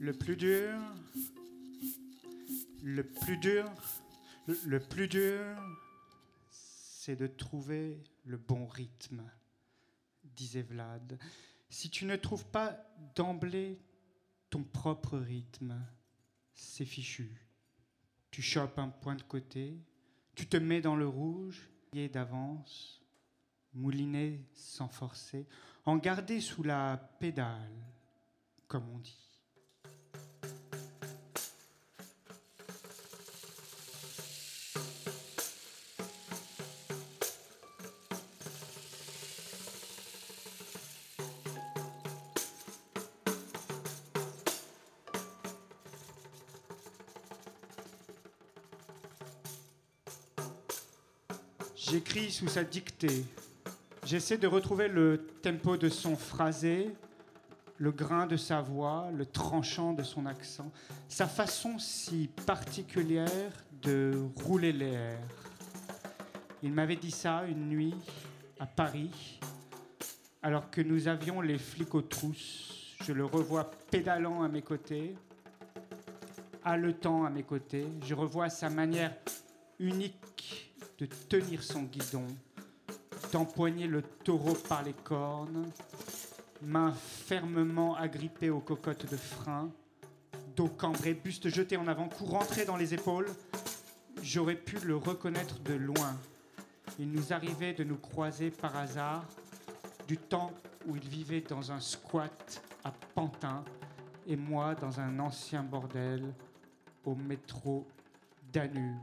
Le plus dur, le plus dur, le- plus dur, c'est de trouver le bon rythme, disait Vlad. Si tu ne trouves pas d'emblée ton propre rythme, c'est fichu. Tu chopes un point de côté, tu te mets dans le rouge, et d'avance, mouliner sans forcer, en garder sous la pédale, comme on dit. J'écris sous sa dictée. J'essaie de retrouver le tempo de son phrasé, le grain de sa voix, le tranchant de son accent, sa façon si particulière de rouler les airs. Il m'avait dit ça une nuit à Paris, alors que nous avions les flics aux trousses. Je le revois pédalant à mes côtés, haletant à mes côtés. Je revois sa manière unique de tenir son guidon, d'empoigner le taureau par les cornes, main fermement agrippée aux cocottes de frein, dos cambré, buste jeté en avant, cou rentré dans les épaules. J'aurais pu le reconnaître de loin. Il nous arrivait de nous croiser par hasard du temps où il vivait dans un squat à Pantin et moi dans un ancien bordel au métro Danube.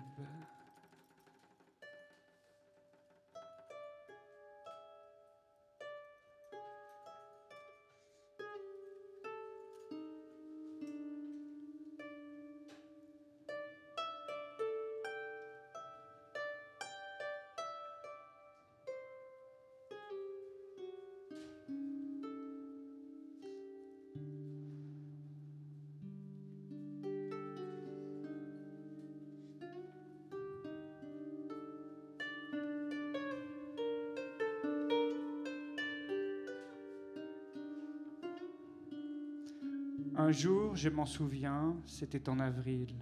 Je m'en souviens, c'était en avril,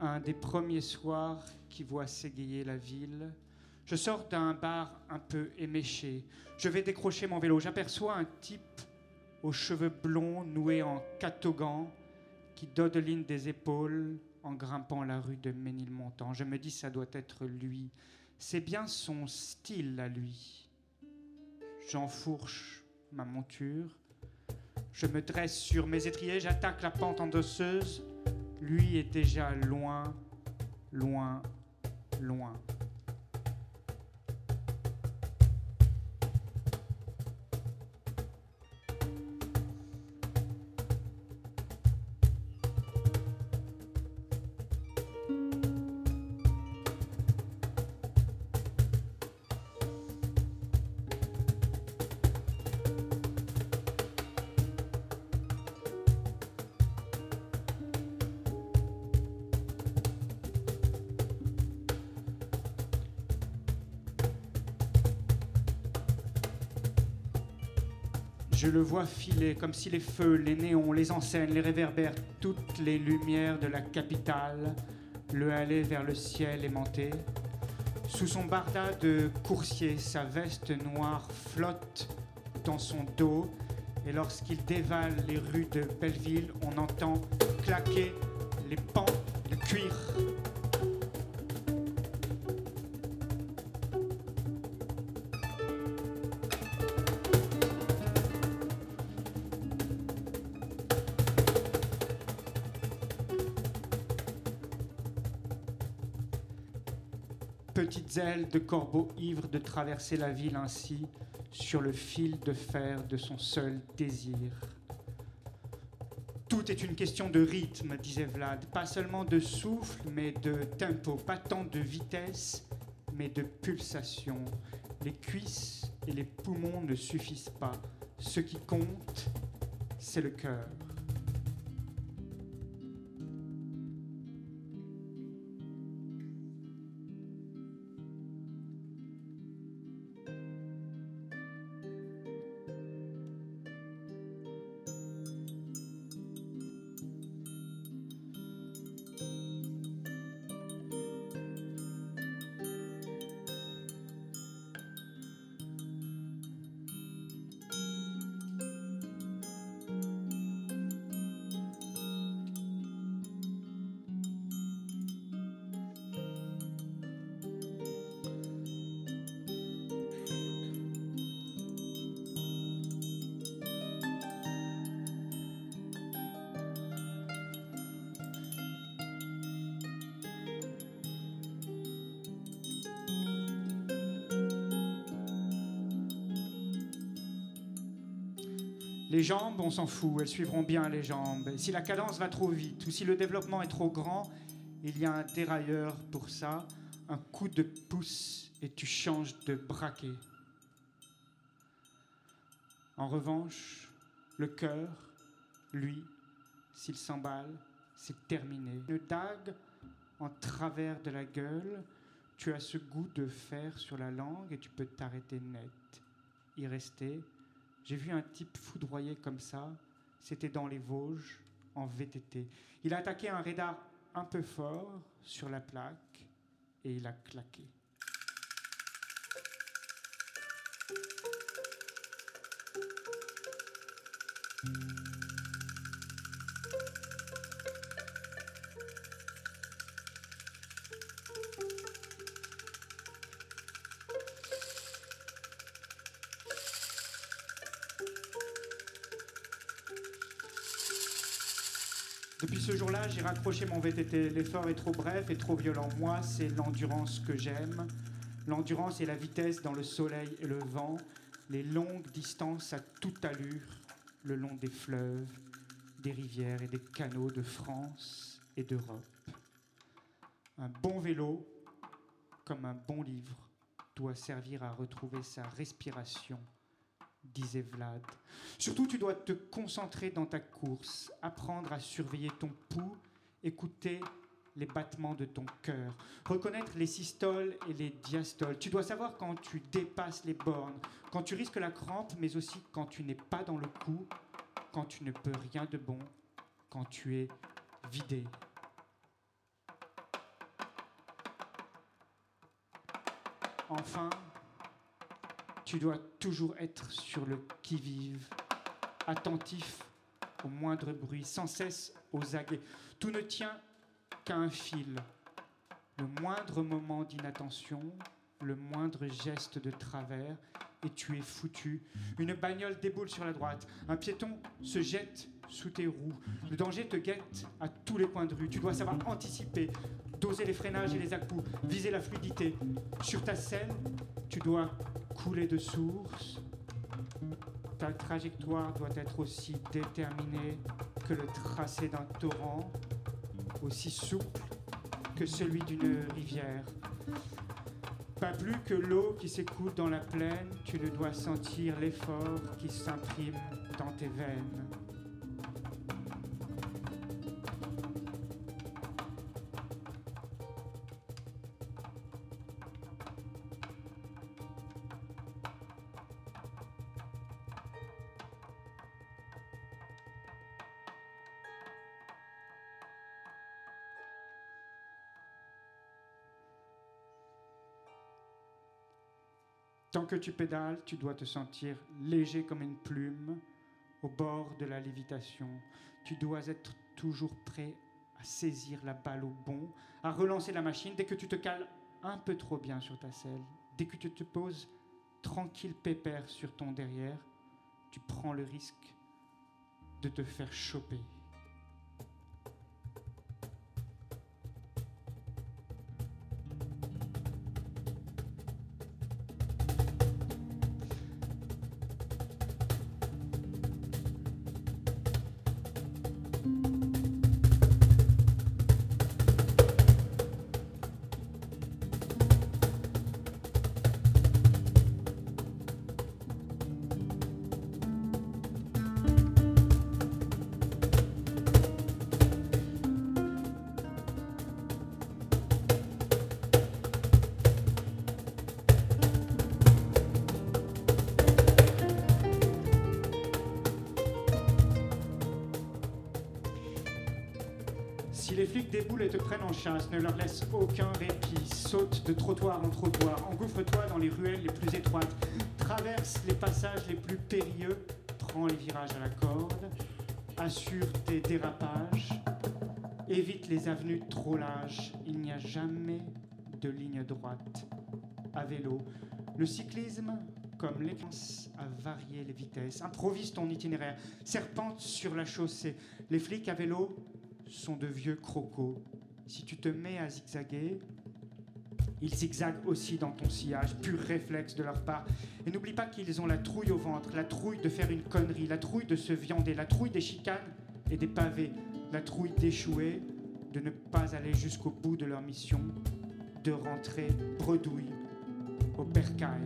un des premiers soirs qui voit s'égayer la ville. Je sors d'un bar un peu éméché. Je vais décrocher mon vélo. J'aperçois un type aux cheveux blonds noués en catogan qui dodeline des épaules en grimpant la rue de Ménilmontant. Je me dis, ça doit être lui. C'est bien son style à lui. J'enfourche ma monture. Je me dresse sur mes étriers, j'attaque la pente endosseuse. Lui est déjà loin, loin, loin. Je le vois filer comme si les feux, les néons, les enseignes, les réverbères, toutes les lumières de la capitale le halaient vers le ciel aimanté. Sous son barda de coursier, sa veste noire flotte dans son dos. Et lorsqu'il dévale les rues de Belleville, on entend claquer les pans de cuir. De corbeau ivre de traverser la ville ainsi sur le fil de fer de son seul désir. Tout est une question de rythme, disait Vlad, pas seulement de souffle, mais de tempo, pas tant de vitesse, mais de pulsation. Les cuisses et les poumons ne suffisent pas. Ce qui compte, c'est le cœur. On s'en fout, elles suivront bien les jambes. si la cadence va trop vite ou si le développement est trop grand, il y a un dérailleur pour ça, un coup de pouce et tu changes de braquet. En revanche, le cœur, lui, s'il s'emballe, c'est terminé. Une dague en travers de la gueule, tu as ce goût de fer sur la langue et tu peux t'arrêter net, y rester. J'ai vu un type foudroyé comme ça, c'était dans les Vosges, en VTT. Il a attaqué un radar un peu fort sur la plaque et il a claqué. Ce jour-là, j'ai raccroché mon VTT. L'effort est trop bref et trop violent. Moi, c'est l'endurance que j'aime. L'endurance et la vitesse dans le soleil et le vent, les longues distances à toute allure, le long des fleuves, des rivières et des canaux de France et d'Europe. Un bon vélo, comme un bon livre, doit servir à retrouver sa respiration disait Vlad. Surtout, tu dois te concentrer dans ta course, apprendre à surveiller ton pouls, écouter les battements de ton cœur, reconnaître les systoles et les diastoles. Tu dois savoir quand tu dépasses les bornes, quand tu risques la crampe, mais aussi quand tu n'es pas dans le coup, quand tu ne peux rien de bon, quand tu es vidé. Enfin, tu dois toujours être sur le qui-vive, attentif au moindre bruit, sans cesse aux aguets. Tout ne tient qu'à un fil. Le moindre moment d'inattention, le moindre geste de travers, et tu es foutu. Une bagnole déboule sur la droite, un piéton se jette sous tes roues. Le danger te guette à tous les coins de rue. Tu dois savoir anticiper, doser les freinages et les à viser la fluidité. Sur ta selle, tu dois couler de source. Ta trajectoire doit être aussi déterminée que le tracé d'un torrent, aussi souple que celui d'une rivière. Pas plus que l'eau qui s'écoule dans la plaine, tu ne dois sentir l'effort qui s'imprime dans tes veines. Tu pédales, tu dois te sentir léger comme une plume au bord de la lévitation. Tu dois être toujours prêt à saisir la balle au bon, à relancer la machine dès que tu te cales un peu trop bien sur ta selle, dès que tu te poses tranquille pépère sur ton derrière, tu prends le risque de te faire choper. Ne leur laisse aucun répit. Saute de trottoir en trottoir, engouffre-toi dans les ruelles les plus étroites, traverse les passages les plus périlleux, prends les virages à la corde, assure tes dérapages, évite les avenues trop larges. Il n'y a jamais de ligne droite. À vélo, le cyclisme, comme l'équance, a varié les vitesses. Improvise ton itinéraire, serpente sur la chaussée. Les flics à vélo sont de vieux crocos. Si tu te mets à zigzaguer, Ils zigzaguent aussi dans ton sillage, pur réflexe de leur part. Et n'oublie pas qu'ils ont la trouille au ventre, la trouille de faire une connerie, la trouille de se viander, la trouille des chicanes et des pavés, la trouille d'échouer, de ne pas aller jusqu'au bout de leur mission, de rentrer bredouille au bercail.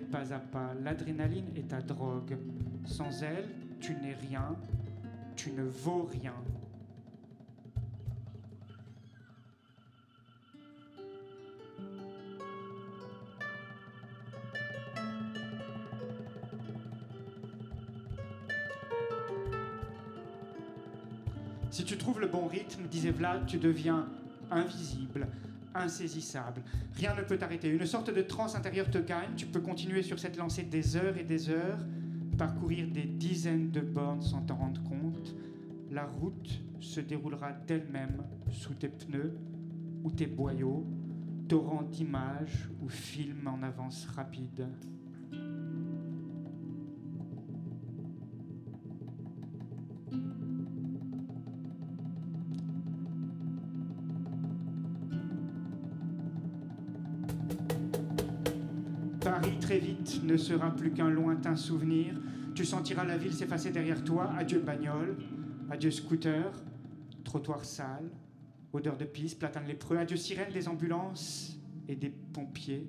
Pas à pas. L'adrénaline est ta drogue. Sans elle, tu n'es rien. Tu ne vaux rien. Si tu trouves le bon rythme, disait Vlad, tu deviens invisible, insaisissable. Rien ne peut t'arrêter. Une sorte de transe intérieure te gagne. Tu peux continuer sur cette lancée des heures et des heures, parcourir des dizaines de bornes sans t'en rendre compte. La route se déroulera d'elle-même sous tes pneus ou tes boyaux, torrent d'images ou films en avance rapide. Ne sera plus qu'un lointain souvenir. Tu sentiras la ville s'effacer derrière toi. Adieu bagnole, adieu scooter, trottoir sale, odeur de pisse, platane lépreux. Adieu sirène des ambulances et des pompiers.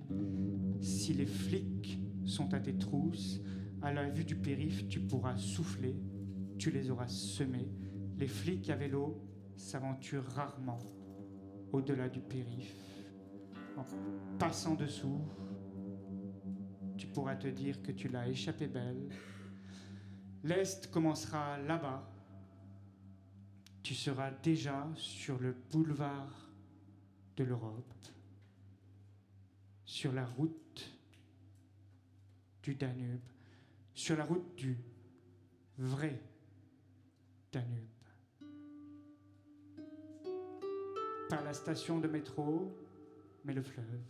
Si les flics sont à tes trousses, à la vue du périph', tu pourras souffler, tu les auras semés. Les flics à vélo s'aventurent rarement au-delà du périph'. En passant dessous, tu pourras te dire que tu l'as échappé belle. L'Est commencera là-bas. Tu seras déjà sur le boulevard de l'Europe, sur la route du Danube, sur la route du vrai Danube. Pas la station de métro, mais le fleuve.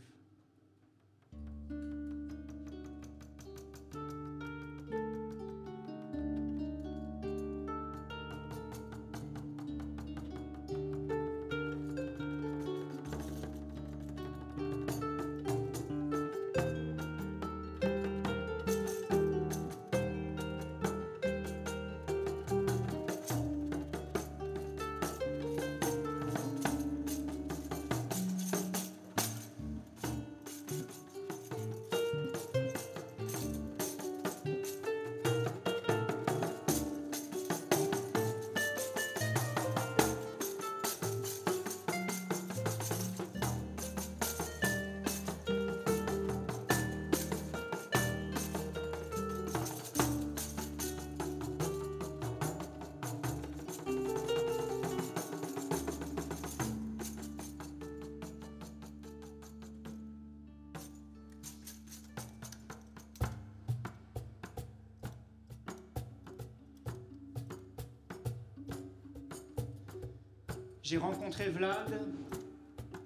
J'ai rencontré Vlad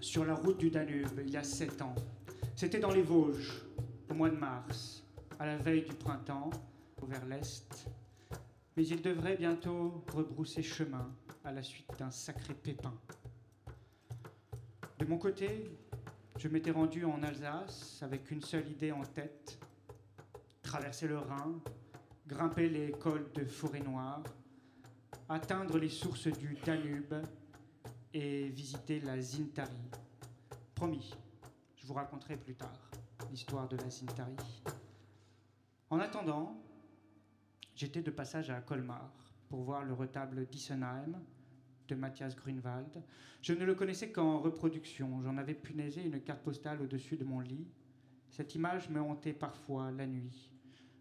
sur la route du Danube il y a sept ans. C'était dans les Vosges, au mois de mars, à la veille du printemps, vers l'est. Mais il devrait bientôt rebrousser chemin à la suite d'un sacré pépin. De mon côté, je m'étais rendu en Alsace avec une seule idée en tête traverser le Rhin, grimper les cols de Forêt Noire, atteindre les sources du Danube et visiter la Zintari. Promis, je vous raconterai plus tard l'histoire de la Zintari. En attendant, j'étais de passage à Colmar pour voir le retable d'Issenheim de Matthias Grunwald. Je ne le connaissais qu'en reproduction. J'en avais punaisé une carte postale au-dessus de mon lit. Cette image me hantait parfois la nuit.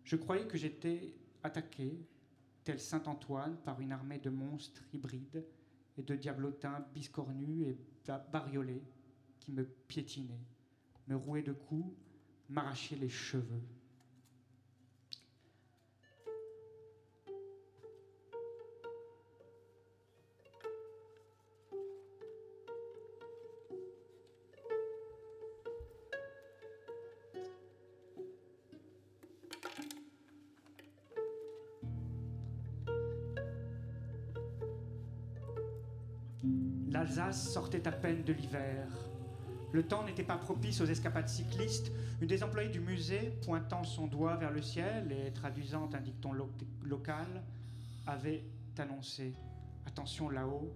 Je croyais que j'étais attaqué, tel Saint Antoine, par une armée de monstres hybrides et de diablotins biscornus et bariolés qui me piétinaient, me rouaient de coups, m'arrachaient les cheveux. À peine de l'hiver. Le temps n'était pas propice aux escapades cyclistes. Une des employées du musée, pointant son doigt vers le ciel et traduisant un dicton local, avait annoncé Attention là-haut,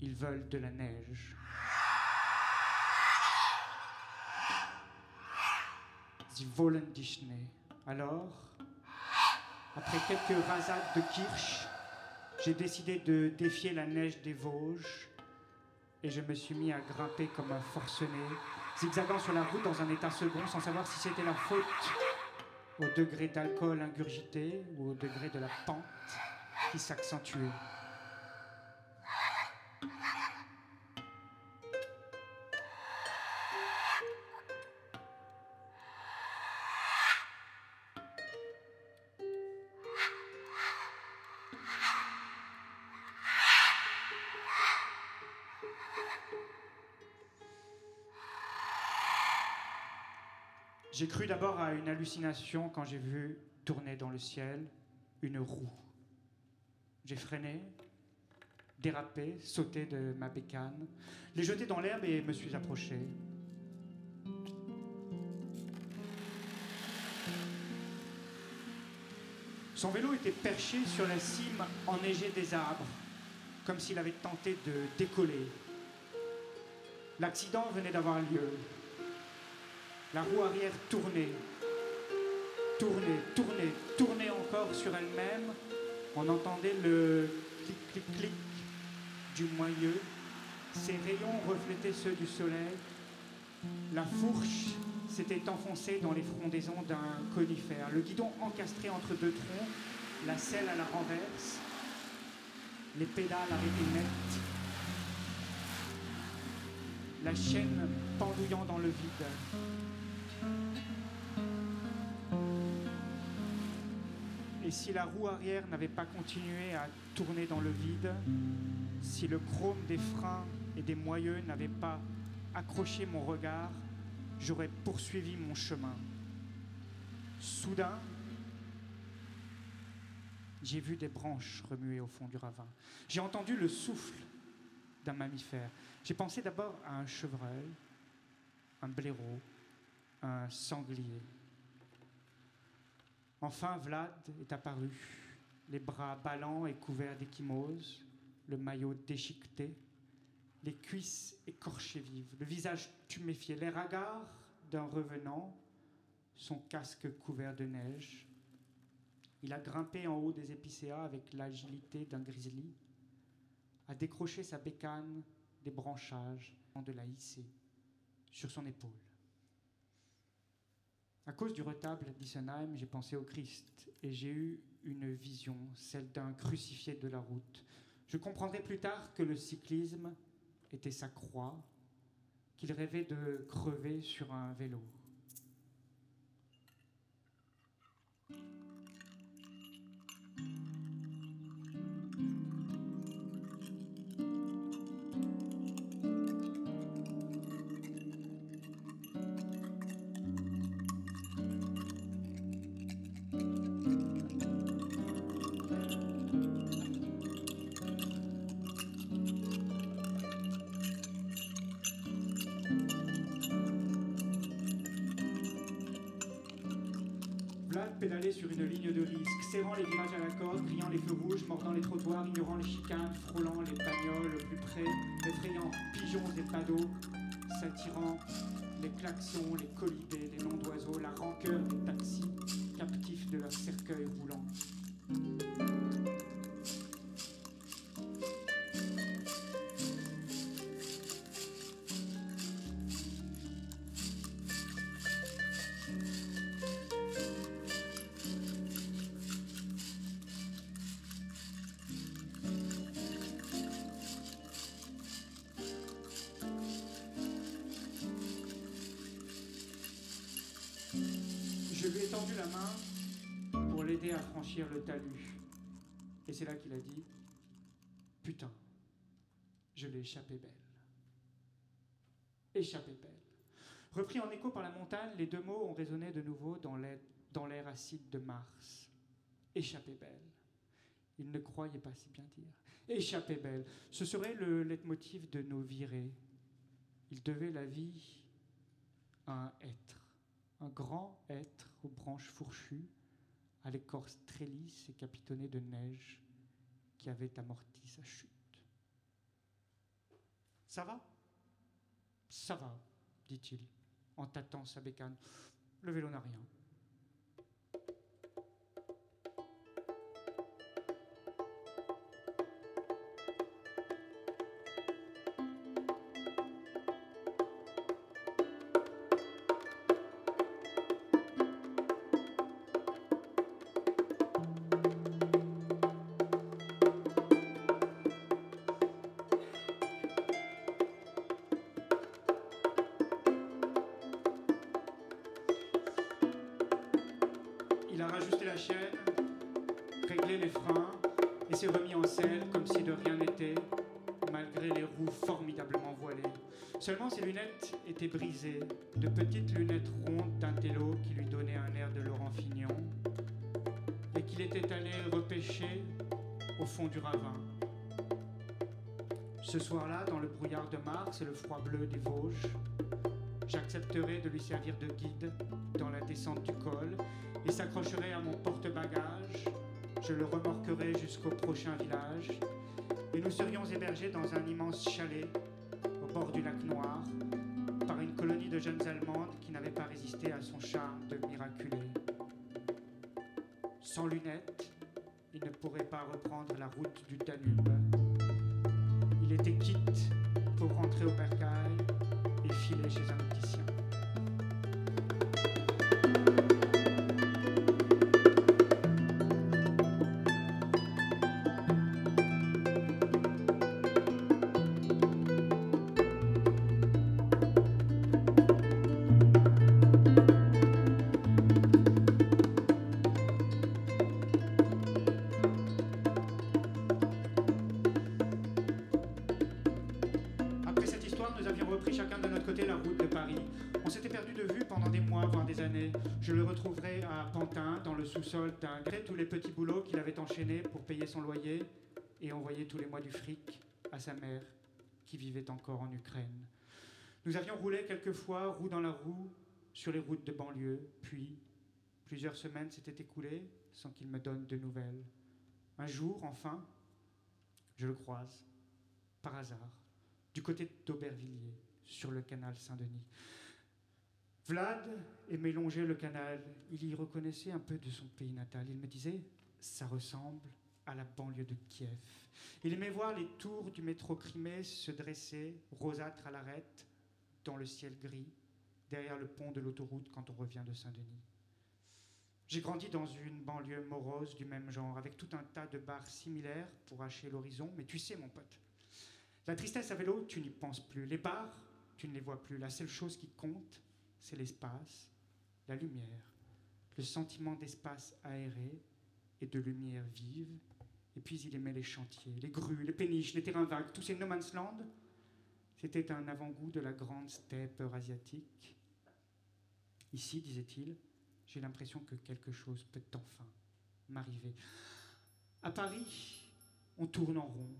ils veulent de la neige. Sie wollen. Alors, après quelques rasades de kirsch, j'ai décidé de défier la neige des Vosges et je me suis mis à grimper comme un forcené, zigzagant sur la route dans un état second sans savoir si c'était la faute au degré d'alcool ingurgité ou au degré de la pente qui s'accentuait. J'ai cru d'abord à une hallucination quand j'ai vu tourner dans le ciel une roue. J'ai freiné, dérapé, sauté de ma bécane, l'ai jeté dans l'herbe et me suis approché. Son vélo était perché sur la cime enneigée des arbres, comme s'il avait tenté de décoller. L'accident venait d'avoir lieu. La roue arrière tournait, tournait, tournait, tournait encore sur elle-même. On entendait le clic, clic, clic du moyeu. Ses rayons reflétaient ceux du soleil. La fourche s'était enfoncée dans les frondaisons d'un conifère. Le guidon encastré entre deux troncs, la selle à la renverse, les pédales arrêtées nettes, la chaîne pendouillant dans le vide. Et si la roue arrière n'avait pas continué à tourner dans le vide, si le chrome des freins et des moyeux n'avait pas accroché mon regard, j'aurais poursuivi mon chemin. Soudain, j'ai vu des branches remuer au fond du ravin. J'ai entendu le souffle d'un mammifère. J'ai pensé d'abord à un chevreuil, un blaireau, un sanglier. Enfin, Vlad est apparu, les bras ballants et couverts d'échymose, le maillot déchiqueté, les cuisses écorchées vives, le visage tuméfié, l'air hagard d'un revenant, son casque couvert de neige. Il a grimpé en haut des épicéas avec l'agilité d'un grizzly, a décroché sa bécane des branchages de la hisser sur son épaule. À cause du retable d'Issenheim, j'ai pensé au Christ et j'ai eu une vision, celle d'un crucifié de la route. Je comprendrai plus tard que le cyclisme était sa croix, qu'il rêvait de crever sur un vélo. Sur une ligne de risque, serrant les virages à la corde, criant les feux rouges, mordant les trottoirs, ignorant les chicanes, frôlant les bagnoles au plus près, effrayant pigeons et pados, s'attirant les klaxons, les colibés, les noms d'oiseaux, la rancœur des taxis, captifs de leur cercueil roulant. Le talus. Et c'est là qu'il a dit Putain, je l'ai échappé belle. Échappé belle. Repris en écho par la montagne, les deux mots ont résonné de nouveau dans l'air acide de Mars. Échappé belle. Il ne croyait pas si bien dire. Échappé belle. Ce serait le leitmotiv de nos virées. Il devait la vie à un être, un grand être aux branches fourchues, à l'écorce très lisse et capitonnée de neige qui avait amorti sa chute. Ça va? Ça va, dit-il, en tâtant sa bécane. Le vélo n'a rien. Brisées, de petites lunettes rondes d'un télo qui lui donnait un air de Laurent Fignon, et qu'il était allé repêcher au fond du ravin. Ce soir-là, dans le brouillard de Mars et le froid bleu des Vosges, j'accepterai de lui servir de guide dans la descente du col et s'accrocherai à mon porte-bagages. Je le remorquerai jusqu'au prochain village et nous serions hébergés dans un immense chalet bord du lac Noir colonie de jeunes Allemandes qui n'avaient pas résisté à son charme de miraculé. Sans lunettes, il ne pourrait pas reprendre la route du Danube. Il était quitte pour rentrer au bercail et filer chez un opticien. Son loyer et envoyer tous les mois du fric à sa mère qui vivait encore en Ukraine. Nous avions roulé quelquefois roue dans la roue sur les routes de banlieue, puis plusieurs semaines s'étaient écoulées sans qu'il me donne de nouvelles. Un jour, enfin, je le croise, par hasard, du côté d'Aubervilliers, sur le canal Saint-Denis. Vlad aimait longer le canal. Il y reconnaissait un peu de son pays natal. Il me disait Ça ressemble à la banlieue de Kiev. Il aimait voir les tours du métro Crimée se dresser, rosâtres à l'arête, dans le ciel gris, derrière le pont de l'autoroute quand on revient de Saint-Denis. J'ai grandi dans une banlieue morose du même genre, avec tout un tas de bars similaires pour hacher l'horizon, mais tu sais, mon pote, la tristesse à vélo, tu n'y penses plus. Les bars, tu ne les vois plus. La seule chose qui compte, c'est l'espace, la lumière, le sentiment d'espace aéré et de lumière vive. Et puis il aimait les chantiers, les grues, les péniches, les terrains vagues, tous ces no land. C'était un avant-goût de la grande steppe eurasiatique. Ici, disait-il, j'ai l'impression que quelque chose peut enfin m'arriver. À Paris, on tourne en rond,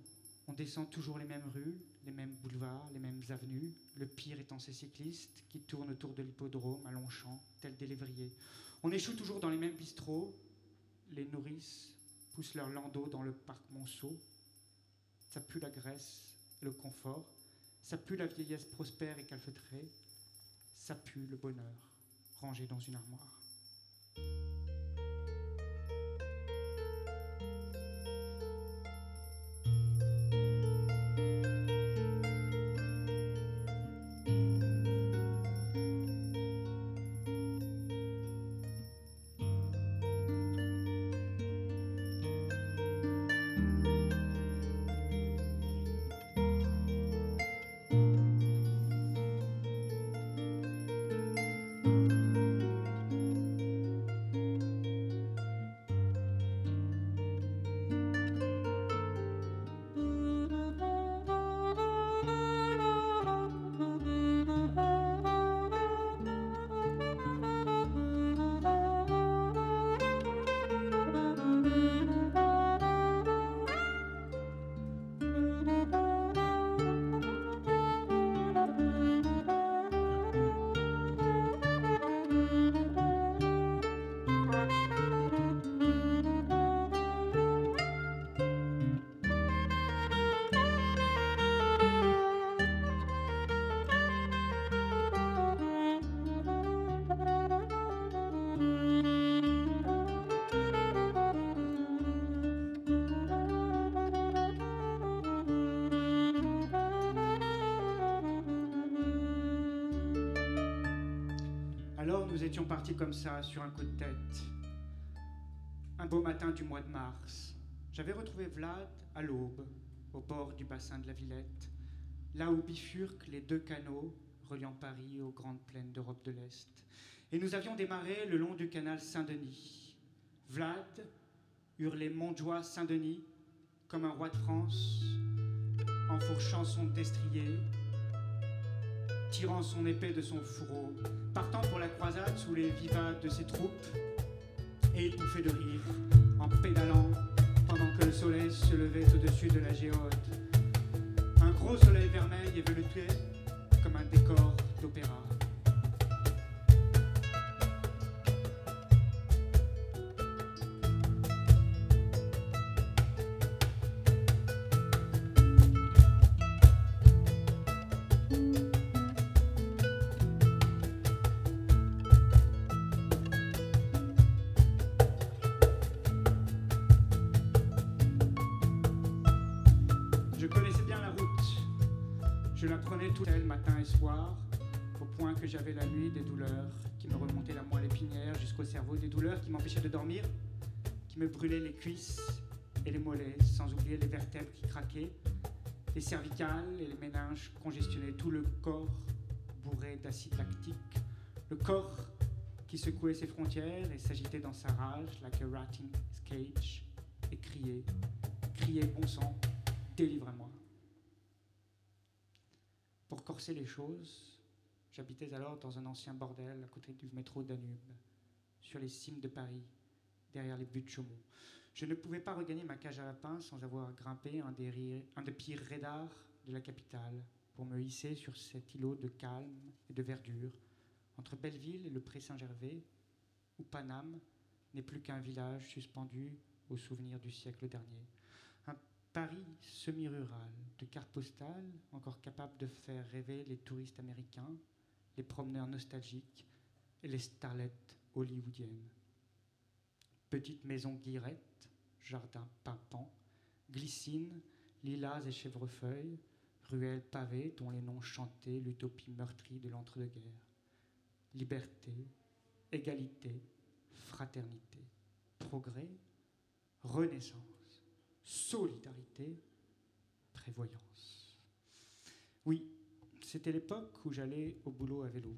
on descend toujours les mêmes rues, les mêmes boulevards, les mêmes avenues, le pire étant ces cyclistes qui tournent autour de l'hippodrome à Longchamp, tels des lévriers. On échoue toujours dans les mêmes bistrots, les nourrices poussent leurs landaux dans le parc Monceau. Ça pue la graisse et le confort, ça pue la vieillesse prospère et calfeutrée, ça pue le bonheur rangé dans une armoire. Étions partis comme ça, sur un coup de tête. Un beau matin du mois de mars, j'avais retrouvé Vlad à l'aube, au bord du bassin de la Villette, là où bifurquent les deux canaux reliant Paris aux grandes plaines d'Europe de l'Est. Et nous avions démarré le long du canal Saint-Denis. Vlad hurlait Montjoie Saint-Denis comme un roi de France, enfourchant son destrier, tirant son épée de son fourreau, partant pour la croisade sous les vivats de ses troupes, et étouffé de rire, en pédalant pendant que le soleil se levait au-dessus de la géode. Un gros soleil vermeil velouté comme un décor d'opéra. Les cervicales et les méninges congestionnaient tout le corps bourré d'acide lactique, le corps qui secouait ses frontières et s'agitait dans sa rage, like a rat in his cage, et criait, criait bon sang, délivre-moi. Pour corser les choses, j'habitais alors dans un ancien bordel à côté du métro Danube, sur les cimes de Paris, derrière les buttes de Chaumont. Je ne pouvais pas regagner ma cage à lapins sans avoir grimpé un des, pires radars de la capitale pour me hisser sur cet îlot de calme et de verdure, entre Belleville et le Pré Saint-Gervais, où Paname n'est plus qu'un village suspendu au souvenir du siècle dernier. Un Paris semi-rural, de cartes postales, encore capable de faire rêver les touristes américains, les promeneurs nostalgiques et les starlettes hollywoodiennes. Petite maison guillerette, jardin pimpant, glycine, lilas et chèvrefeuilles, ruelles pavées dont les noms chantaient l'utopie meurtrie de l'entre-deux-guerres. Liberté, égalité, fraternité, progrès, renaissance, solidarité, prévoyance. Oui, c'était l'époque où j'allais au boulot à vélo.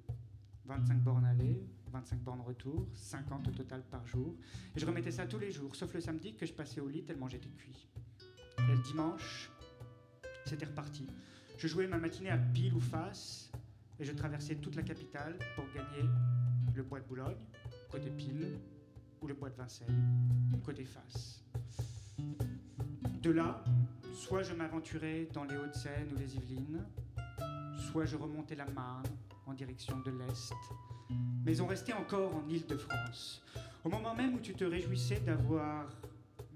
25 bornes aller, 25 bornes retour, 50 au total par jour. Et je remettais ça tous les jours, sauf le samedi que je passais au lit tellement j'étais cuit. Et le dimanche, c'était reparti. Je jouais ma matinée à pile ou face et je traversais toute la capitale pour gagner le bois de Boulogne, côté pile, ou le bois de Vincennes, côté face. De là, soit je m'aventurais dans les Hauts-de-Seine ou les Yvelines, soit je remontais la Marne direction de l'Est. Mais on restait encore en Île-de-France. Au moment même où tu te réjouissais d'avoir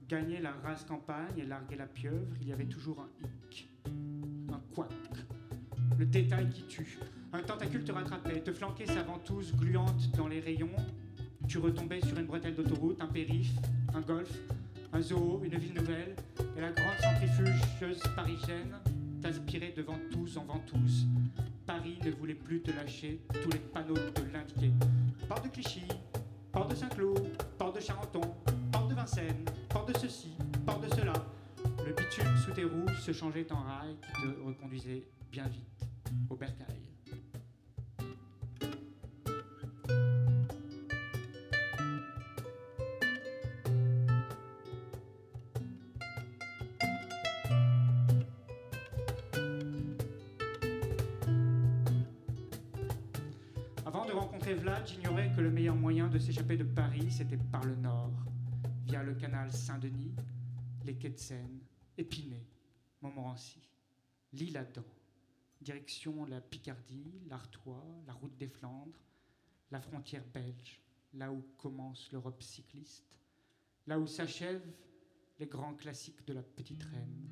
gagné la race campagne et largué la pieuvre, il y avait toujours un hic, un couac, le détail qui tue. Un tentacule te rattrapait, te flanquait sa ventouse gluante dans les rayons. Tu retombais sur une bretelle d'autoroute, un périph, un golf, un zoo, une ville nouvelle, et la grande centrifugeuse parisienne t'aspirait de ventouse en ventouse. Paris ne voulait plus te lâcher, tous les panneaux te l'indiquaient. Port de Clichy, port de Saint-Cloud, port de Charenton, port de Vincennes, port de ceci, port de cela. Le bitume sous tes roues se changeait en rail qui te reconduisait bien vite au bercail. Épinay, Montmorency, l'île-Adam, direction la Picardie, l'Artois, la route des Flandres, la frontière belge, là où commence l'Europe cycliste, là où s'achèvent les grands classiques de la Petite Reine,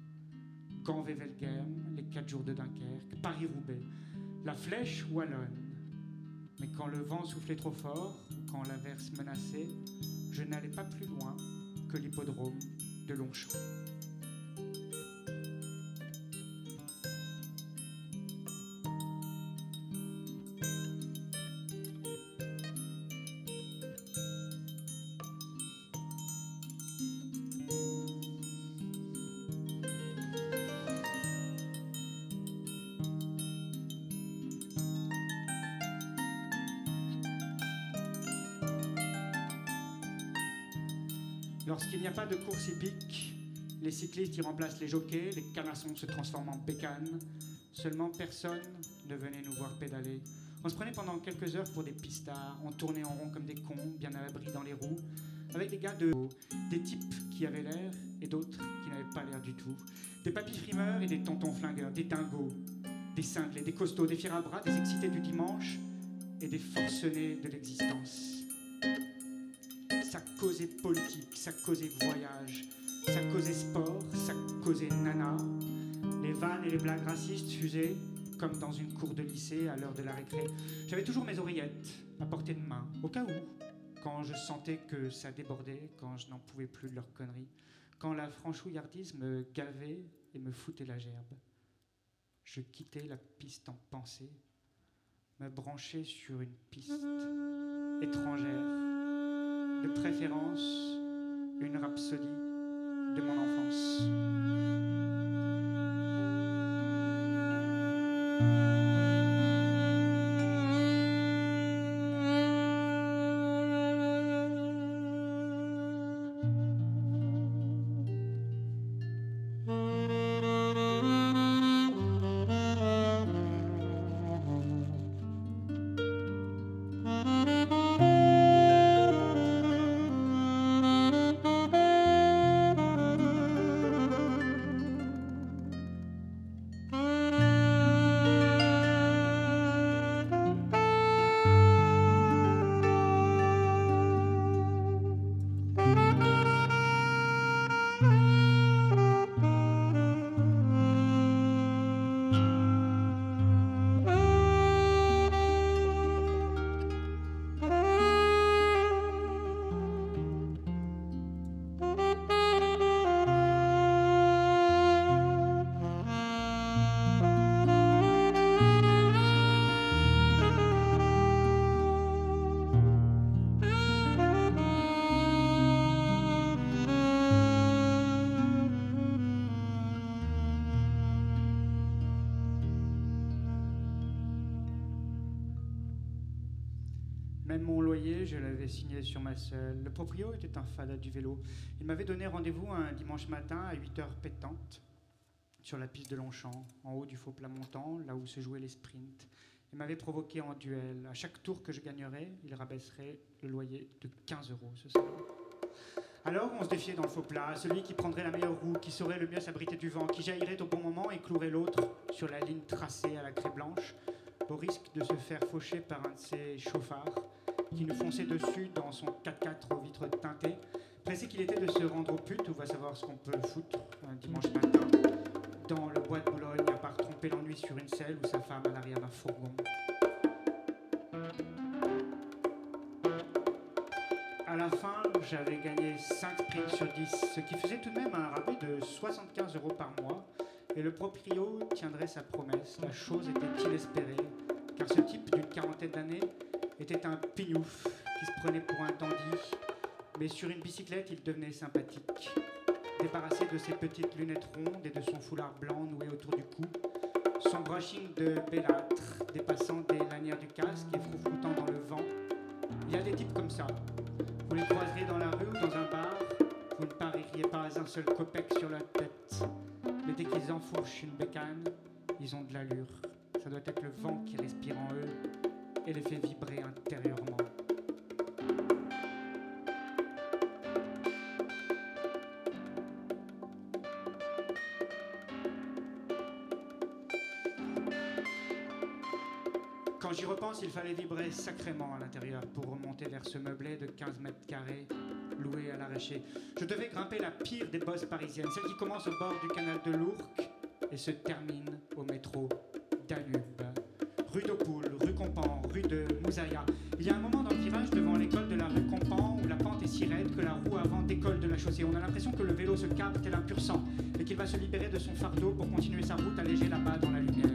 Gand-Wevelgem, les quatre jours de Dunkerque, Paris-Roubaix, la Flèche wallonne. Mais quand le vent soufflait trop fort, quand l'averse menaçait, je n'allais pas plus loin que l'hippodrome de Longchamp. Lorsqu'il n'y a pas de course hippique, les cyclistes y remplacent les jockeys, les canassons se transforment en bécanes. Seulement personne ne venait nous voir pédaler. On se prenait pendant quelques heures pour des pistards, on tournait en rond comme des cons, bien à l'abri dans les roues, avec des gars de des types qui avaient l'air et d'autres qui n'avaient pas l'air du tout. Des papis frimeurs et des tontons flingueurs, des dingos, des cinglés, des costauds, des fiers à bras, des excités du dimanche et des forcenés de l'existence. Causait politique, ça causait voyage, ça causait sport, ça causait nana. Les vannes et les blagues racistes fusaient comme dans une cour de lycée à l'heure de la récré. J'avais toujours mes oreillettes à portée de main, au cas où, quand je sentais que ça débordait, quand je n'en pouvais plus de leurs conneries, quand la franchouillardise me gavait et me foutait la gerbe. Je quittais la piste en pensée, me branchais sur une piste étrangère, de préférence une rhapsodie de mon enfance. Mon loyer, je l'avais signé sur ma selle. Le proprio était un fada du vélo. Il m'avait donné rendez-vous un dimanche matin à 8 heures pétantes sur la piste de Longchamp, en haut du faux plat montant, là où se jouaient les sprints. Il m'avait provoqué en duel. À chaque tour que je gagnerais, il rabaisserait le loyer de 15 euros, ce salaud. Alors on se défiait dans le faux plat, celui qui prendrait la meilleure roue, qui saurait le mieux s'abriter du vent, qui jaillirait au bon moment et clouerait l'autre sur la ligne tracée à la craie blanche, au risque de se faire faucher par un de ses chauffards qui nous fonçait dessus dans son 4x4 aux vitres teintées, pressé qu'il était de se rendre au pute, on va savoir ce qu'on peut foutre un dimanche matin, dans le bois de Boulogne, à part tromper l'ennui sur une selle ou sa femme à l'arrière d'un fourgon. À la fin, j'avais gagné 5 sprints sur 10, ce qui faisait tout de même un rabais de 75 euros par mois. Et le proprio tiendrait sa promesse. La chose était inespérée, car ce type d'une quarantaine d'années était un pignouf qui se prenait pour un dandy, mais sur une bicyclette, il devenait sympathique. Débarrassé de ses petites lunettes rondes et de son foulard blanc noué autour du cou, son brushing de bellâtre dépassant des lanières du casque et froufroutant dans le vent. Il y a des types comme ça. Vous les croiserez dans la rue ou dans un bar, vous ne parieriez pas un seul copec sur leur tête. Mais dès qu'ils enfourchent une bécane, ils ont de l'allure. Ça doit être le vent qui respire en eux et les fait vibrer intérieurement. Quand j'y repense, il fallait vibrer sacrément à l'intérieur pour remonter vers ce meublé de 15 mètres carrés loué à l'arraché. Je devais grimper la pire des bosses parisiennes, celle qui commence au bord du canal de l'Ourcq et se termine au métro Danube. Rue d'Opoul, rue Compan, rue de Moussaïa. Il y a un moment dans le virage devant l'école de la rue Compan où la pente est si raide que la roue avant décolle de la chaussée. On a l'impression que le vélo se capte tel un pur sang et qu'il va se libérer de son fardeau pour continuer sa route allégée là-bas dans la lumière.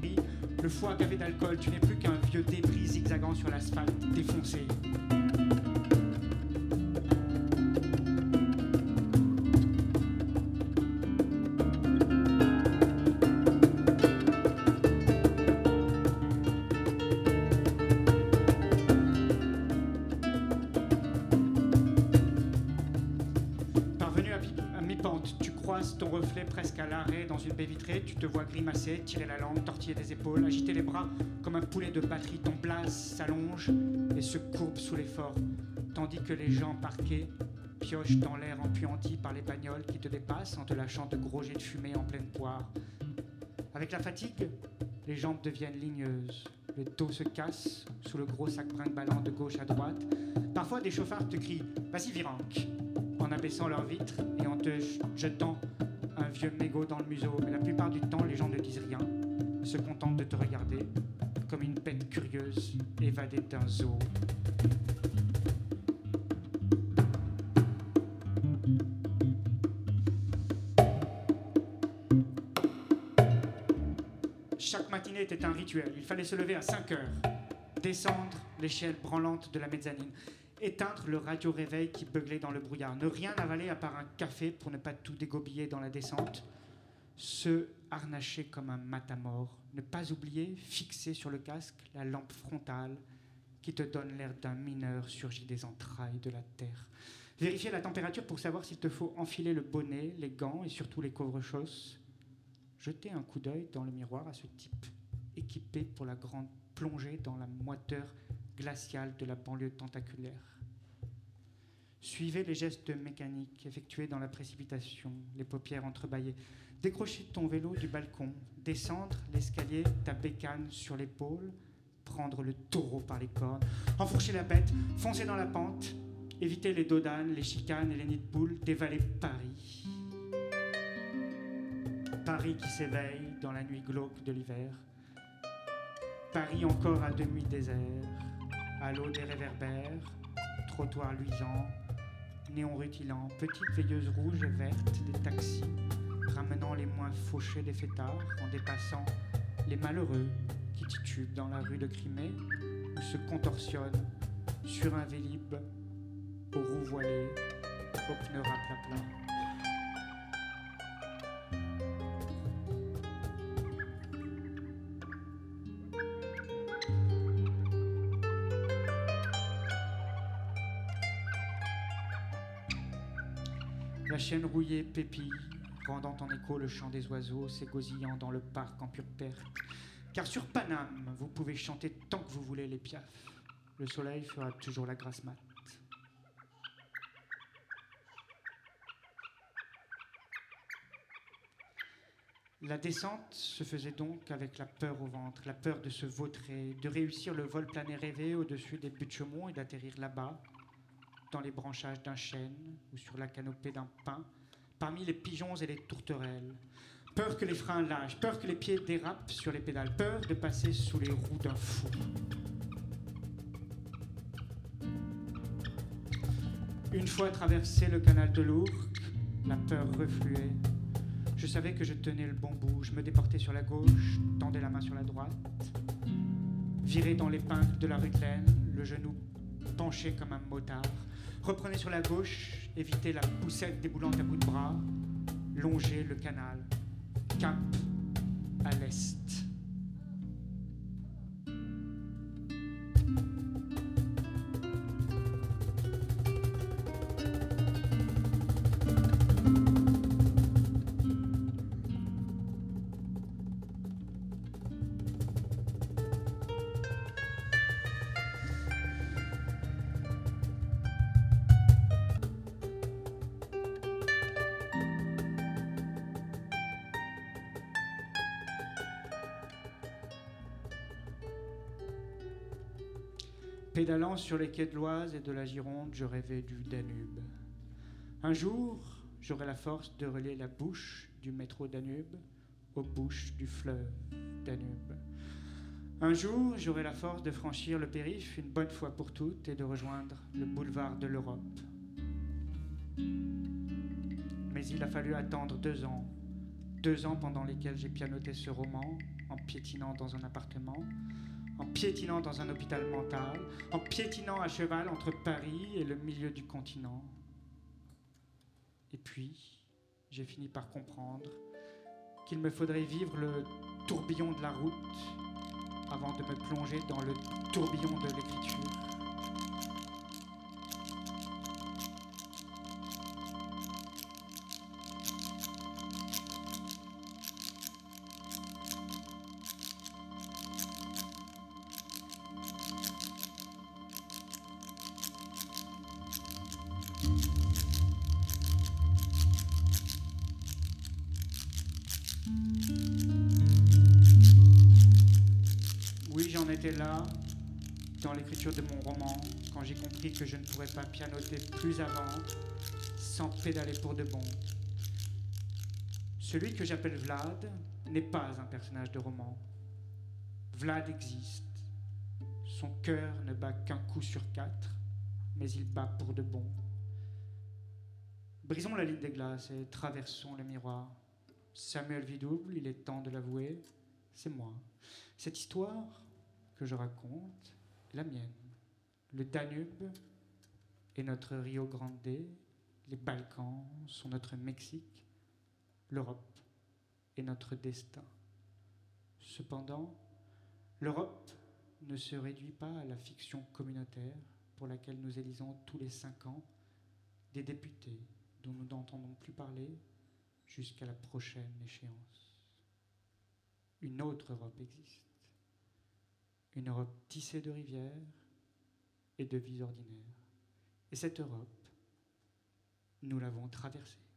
Puis, le foie gavé d'alcool, tu n'es plus qu'un vieux débris zigzagant sur l'asphalte défoncé. Tirer la langue, tortiller des épaules, agiter les bras comme un poulet de batterie. Ton blaze s'allonge et se courbe sous l'effort, tandis que les gens parqués piochent dans l'air empuanti par les bagnoles qui te dépassent en te lâchant de gros jets de fumée en pleine poire. Avec la fatigue, les jambes deviennent ligneuses, le dos se casse sous le gros sac brinque-ballant de gauche à droite. Parfois, des chauffards te crient Vas-y, viranque en abaissant leurs vitres et en te jetant un vieux mégot dans le museau. Mais la plupart du temps, les gens ne disent rien, se contentent de te regarder comme une bête curieuse évadée d'un zoo. Chaque matinée était un rituel. Il fallait se lever à 5 heures, descendre l'échelle branlante de la mezzanine, éteindre le radio-réveil qui beuglait dans le brouillard, ne rien avaler à part un café pour ne pas tout dégobiller dans la descente, se harnacher comme un matamor, ne pas oublier, fixer sur le casque la lampe frontale qui te donne l'air d'un mineur surgi des entrailles de la terre. Vérifier la température pour savoir s'il te faut enfiler le bonnet, les gants et surtout les couvre-chausses. Jeter un coup d'œil dans le miroir à ce type, équipé pour la grande plongée dans la moiteur glaciale de la banlieue tentaculaire. Suivez les gestes mécaniques effectués dans la précipitation, les paupières entrebâillées. Décrocher ton vélo du balcon, descendre l'escalier, ta bécane sur l'épaule, prendre le taureau par les cornes, enfourcher la bête, foncer dans la pente, éviter les dodanes, les chicanes et les nids de poules, dévaler Paris. Paris qui s'éveille dans la nuit glauque de l'hiver. Paris encore à demi désert, à l'eau des réverbères, trottoirs luisants, néons rutilants, petites veilleuses rouges et vertes des taxis, ramenant les moins fauchés des fêtards en dépassant les malheureux qui titubent dans la rue de Crimée ou se contorsionnent sur un vélib aux roues voilées, aux pneus raplapla. Rouillée pépille, rendant en écho le chant des oiseaux s'égosillant dans le parc en pure perte. Car sur Paname, vous pouvez chanter tant que vous voulez les piafs. Le soleil fera toujours la grasse mat. La descente se faisait donc avec la peur au ventre, la peur de se vautrer, de réussir le vol plané rêvé au-dessus des buts de Chaumont et d'atterrir là-bas, dans les branchages d'un chêne ou sur la canopée d'un pin, parmi les pigeons et les tourterelles. Peur que les freins lâchent, peur que les pieds dérapent sur les pédales, peur de passer sous les roues d'un fou. Une fois traversé le canal de l'Ourcq, la peur refluait. Je savais que je tenais le bon bout, je me déportais sur la gauche, tendais la main sur la droite, virais dans l'épingle de la rue de Laine, le genou penché comme un motard, reprenez sur la gauche, évitez la poussette déboulante à bout de bras, longez le canal, cap à l'est. Sur les quais de l'Oise et de la Gironde, je rêvais du Danube. Un jour, j'aurai la force de relier la bouche du métro Danube aux bouches du fleuve Danube. Un jour, j'aurai la force de franchir le périph' une bonne fois pour toutes et de rejoindre le boulevard de l'Europe. Mais il a fallu attendre deux ans, deux ans pendant lesquels j'ai pianoté ce roman en piétinant dans un appartement, en piétinant dans un hôpital mental, en piétinant à cheval entre Paris et le milieu du continent. Et puis, j'ai fini par comprendre qu'il me faudrait vivre le tourbillon de la route avant de me plonger dans le tourbillon de l'écriture. Là, dans l'écriture de mon roman, quand j'ai compris que je ne pourrais pas pianoter plus avant sans pédaler pour de bon. Celui que j'appelle Vlad n'est pas un personnage de roman. Vlad existe. Son cœur ne bat qu'un coup sur quatre, mais il bat pour de bon. Brisons la ligne des glaces et traversons le miroir. Samuel Vidouble, il est temps de l'avouer, c'est moi. Cette histoire que je raconte la mienne. Le Danube est notre Rio Grande, les Balkans sont notre Mexique, l'Europe est notre destin. Cependant, l'Europe ne se réduit pas à la fiction communautaire pour laquelle nous élisons tous les cinq ans des députés dont nous n'entendons plus parler jusqu'à la prochaine échéance. Une autre Europe existe. Une Europe tissée de rivières et de vies ordinaires. Et cette Europe, nous l'avons traversée.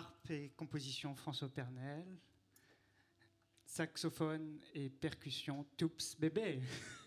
Harpe et composition François Pernel, saxophone et percussion Toups Bébé.